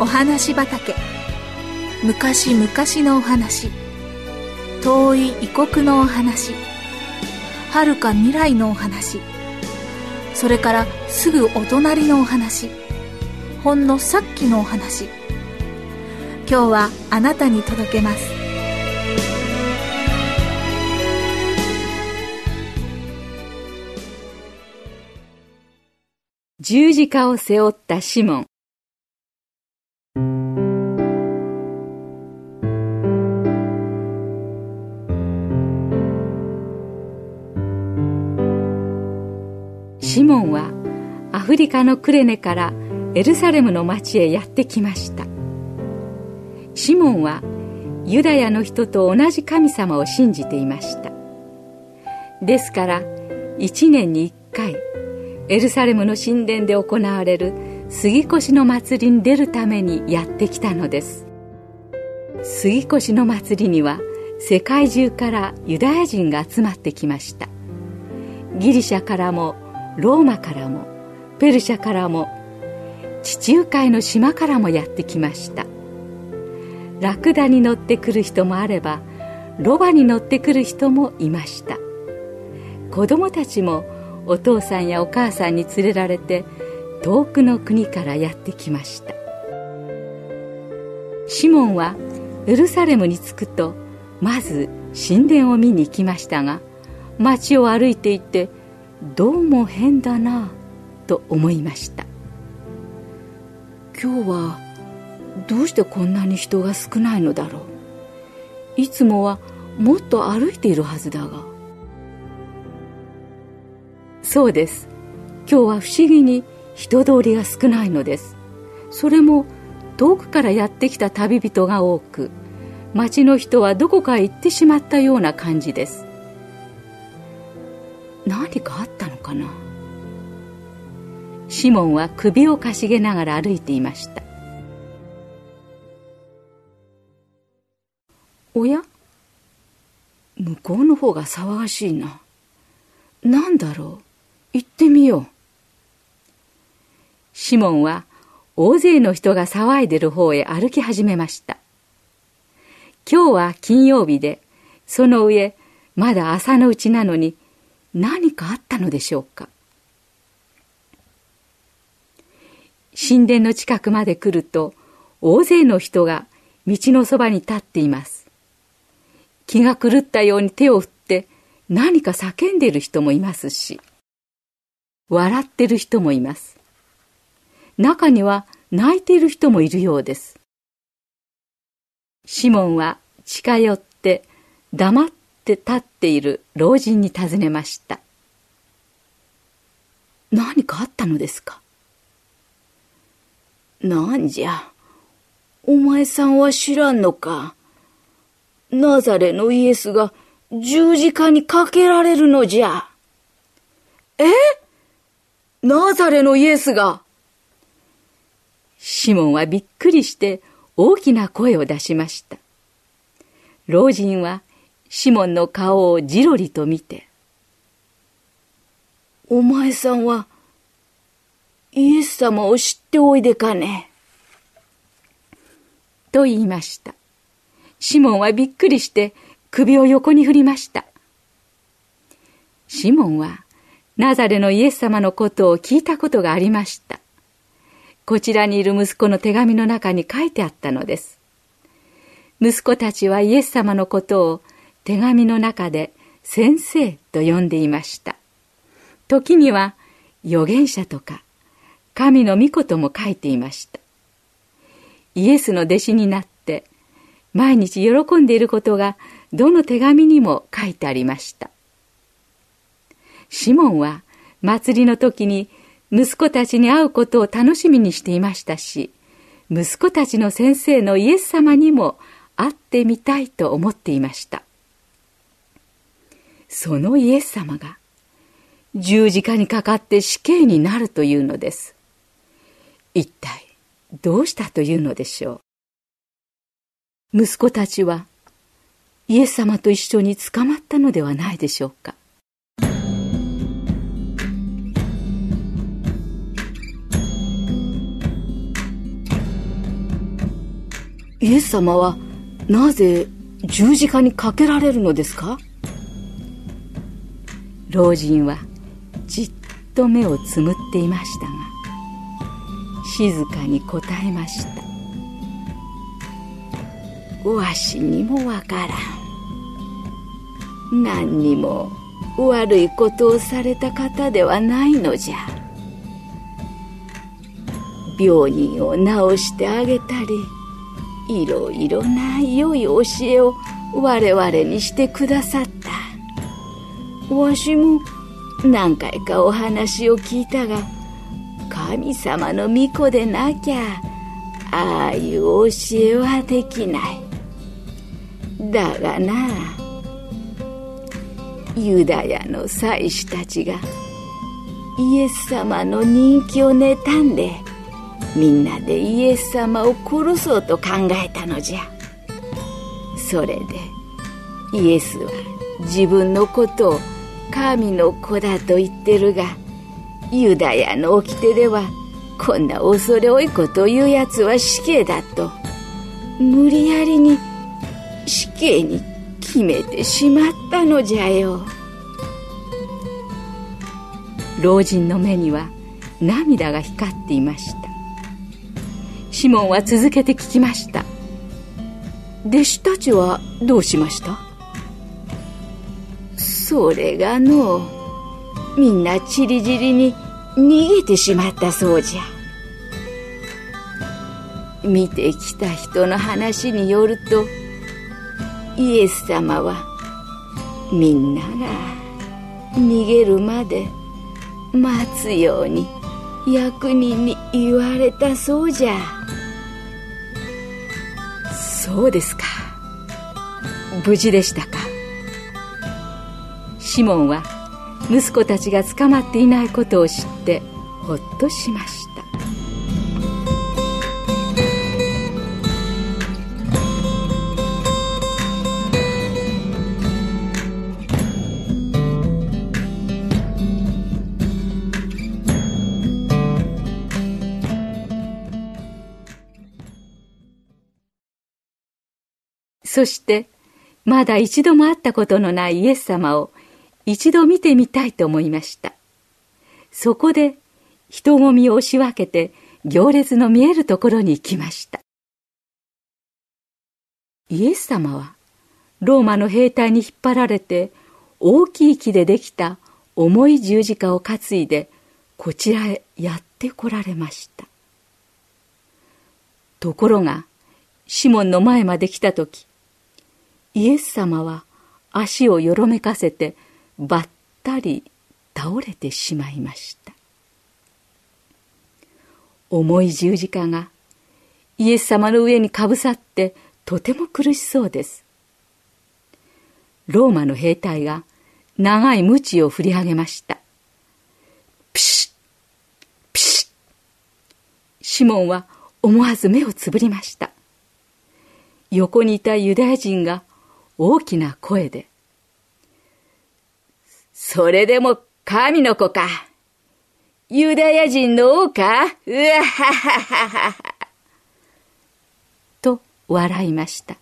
お話畑。昔々のお話。遠い異国のお話。遥か未来のお話。それからすぐお隣のお話。ほんのさっきのお話。今日はあなたに届けます。十字架を背負ったシモン。シモンはアフリカのクレネからエルサレムの町へやってきました。シモンはユダヤの人と同じ神様を信じていました。ですから一年に一回エルサレムの神殿で行われる杉越の祭りに出るためにやってきたのです。杉越の祭りには世界中からユダヤ人が集まってきました。ギリシャからもローマからもペルシャからも地中海の島からもやってきました。ラクダに乗ってくる人もあればロバに乗ってくる人もいました。子供たちもお父さんやお母さんに連れられて遠くの国からやってきました。シモンはエルサレムに着くとまず神殿を見に行きましたが街を歩いていてどうも変だなと思いました。今日はどうしてこんなに人が少ないのだろう。いつもはもっと歩いているはずだが。そうです。今日は不思議に人通りが少ないのです。それも遠くからやってきた旅人が多く町の人はどこかへ行ってしまったような感じです。何かあっシモンは首をかしげながら歩いていました。おや？向こうの方が騒がしいな。何だろう？行ってみよう。シモンは大勢の人が騒いでる方へ歩き始めました。今日は金曜日でその上まだ朝のうちなのに何かあったのでしょうか？神殿の近くまで来ると大勢の人が道のそばに立っています。気が狂ったように手を振って何か叫んでいる人もいますし笑ってる人もいます。中には泣いている人もいるようです。シモンは近寄って黙って立っている老人に尋ねました。何かあったのですか？なんじゃ？お前さんは知らんのか？ナザレのイエスが十字架にかけられるのじゃ。え？ナザレのイエスが？シモンはびっくりして大きな声を出しました。老人はシモンの顔をじろりと見て、お前さんは、イエス様を知っておいでかね。と言いました。シモンはびっくりして首を横に振りました。シモンはナザレのイエス様のことを聞いたことがありました。こちらにいる息子の手紙の中に書いてあったのです。息子たちはイエス様のことを手紙の中で先生と呼んでいました。時には預言者とか神の御事も書いていました。イエスの弟子になって毎日喜んでいることがどの手紙にも書いてありました。シモンは祭りの時に息子たちに会うことを楽しみにしていましたし、息子たちの先生のイエス様にも会ってみたいと思っていました。そのイエス様が十字架にかかって死刑になるというのです。一体どうしたというのでしょう。息子たちはイエス様と一緒に捕まったのではないでしょうか。イエス様はなぜ十字架にかけられるのですか？老人はじっと目をつむっていましたが静かに答えました。わしにもわからん。何にも悪いことをされた方ではないのじゃ。病人を治してあげたりいろいろな良い教えを我々にしてくださった。わしも何回かお話を聞いたが神様の御子でなきゃああいう教えはできない。だがなユダヤの祭司たちがイエス様の人気を妬んでみんなでイエス様を殺そうと考えたのじゃ。それでイエスは自分のことを神の子だと言ってるがユダヤの掟ではこんな恐れ多いことを言うやつは死刑だと無理やりに死刑に決めてしまったのじゃよ。老人の目には涙が光っていました。シモンは続けて聞きました。弟子たちはどうしました？それがのみんなちりぢりに逃げてしまったそうじゃ。見てきた人の話によるとイエス様はみんなが逃げるまで待つように役人に言われたそうじゃ。そうですか。無事でしたか。シモンは息子たちが捕まっていないことを知ってほっとしました。そしてまだ一度も会ったことのないイエス様を一度見てみたいと思いました。そこで人混みを押し分けて行列の見えるところに行きました。イエス様はローマの兵隊に引っ張られて大きい木でできた重い十字架を担いでこちらへやって来られました。ところがシモンの前まで来た時イエス様は足をよろめかせてばったり倒れてしまいました。重い十字架がイエス様の上にかぶさってとても苦しそうです。ローマの兵隊が長い鞭を振り上げました。ピシッピシッ。シモンは思わず目をつぶりました。横にいたユダヤ人が大きな声で、それでも神の子か。ユダヤ人の王かうわはははは。と笑いました。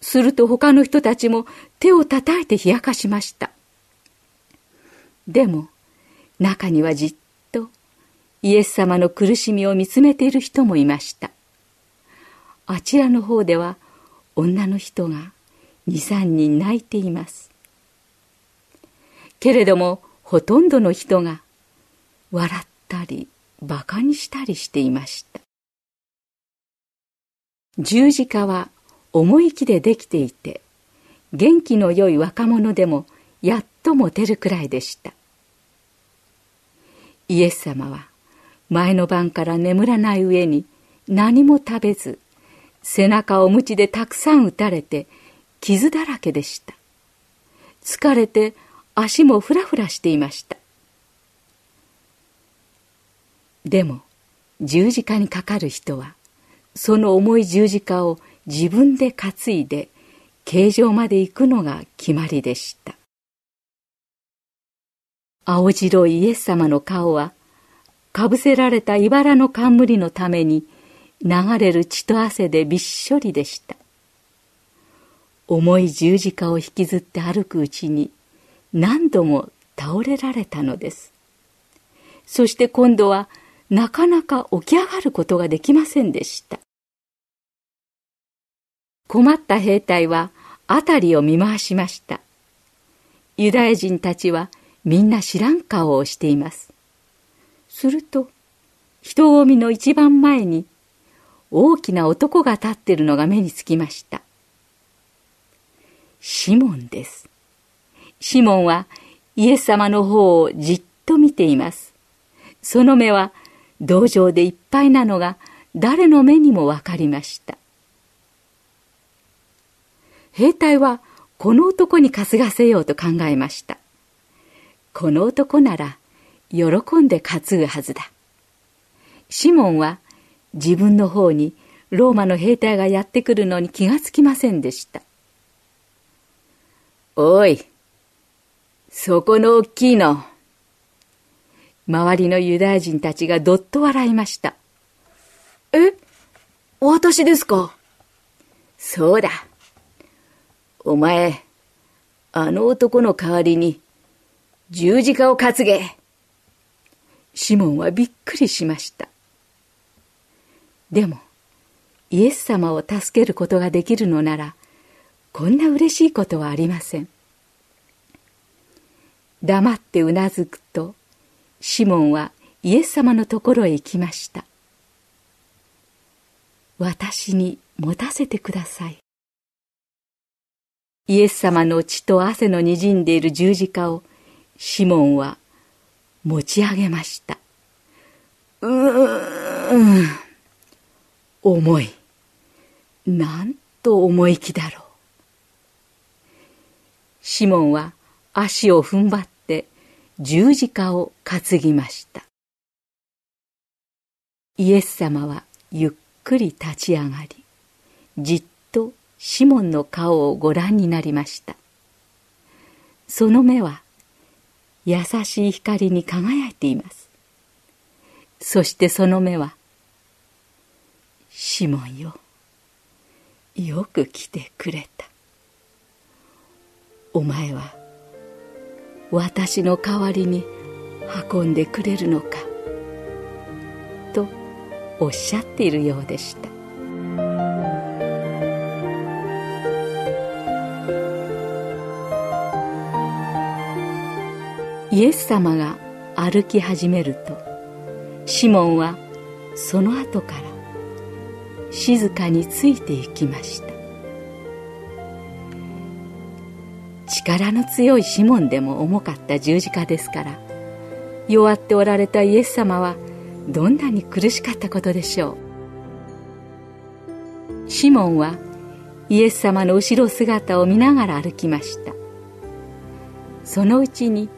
すると他の人たちも手を叩いて冷やかしました。でも中にはじっとイエス様の苦しみを見つめている人もいました。あちらの方では女の人が23人泣いていますけれどもほとんどの人が笑ったり馬鹿にしたりしていました。十字架は重い木でできていて元気の良い若者でもやっと持てるくらいでした。イエス様は前の晩から眠らない上に何も食べず背中を鞭でたくさん打たれて傷だらけでした。疲れて足もふらふらしていました。でも十字架にかかる人はその重い十字架を自分で担いで形状まで行くのが決まりでした。青白いイエス様の顔はかぶせられた茨の冠のために流れる血と汗でびっしょりでした。重い十字架を引きずって歩くうちに何度も倒れられたのですそして今度はなかなか起き上がることができませんでした困った兵隊は辺りを見回しましたユダヤ人たちはみんな知らん顔をしていますすると人混みの一番前に大きな男が立っているのが目につきました。シモンです。シモンはイエス様の方をじっと見ています。その目は同情でいっぱいなのが誰の目にもわかりました。兵隊はこの男に担がせようと考えました。この男なら喜んで担ぐはずだ。シモンは自分の方にローマの兵隊がやってくるのに気がつきませんでした。おい、そこの大きいの。周りのユダヤ人たちがどっと笑いました。え？私ですか？そうだ。お前、あの男の代わりに十字架を担げ。シモンはびっくりしました。でも、イエス様を助けることができるのなら、こんな嬉しいことはありません。黙ってうなずくと、シモンはイエス様のところへ行きました。私に持たせてください。イエス様の血と汗のにじんでいる十字架をシモンは持ち上げました。うーん。重い。なんと重い気だろう。シモンは足を踏ん張十字架を担ぎました。イエス様はゆっくり立ち上がり、じっとシモンの顔をご覧になりました。その目は優しい光に輝いています。そしてその目はシモンよよく来てくれたお前は私の代わりに運んでくれるのかとおっしゃっているようでした。イエス様が歩き始めるとシモンはその後から静かについていきました。力の強いシモンでも重かった十字架ですから弱っておられたイエス様はどんなに苦しかったことでしょう。シモンはイエス様の後ろ姿を見ながら歩きました。そのうちに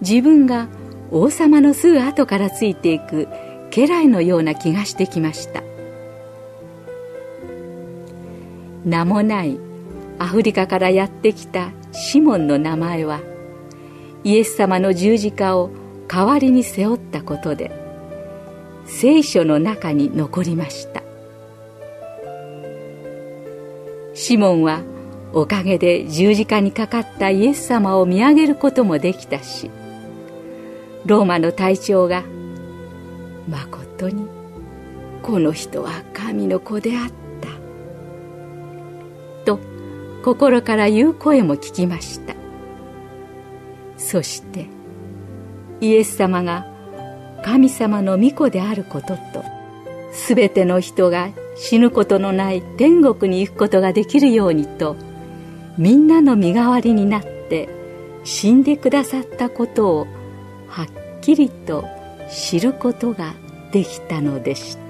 自分が王様のすぐ後からついていく家来のような気がしてきました。名もないアフリカからやってきたシモンの名前はイエス様の十字架を代わりに背負ったことで聖書の中に残りました。シモンはおかげで十字架にかかったイエス様を見上げることもできたしローマの隊長が「まことにこの人は神の子であった」心から言う声も聞きました。そしてイエス様が神様の御子であることとすべての人が死ぬことのない天国に行くことができるようにとみんなの身代わりになって死んでくださったことをはっきりと知ることができたのでした。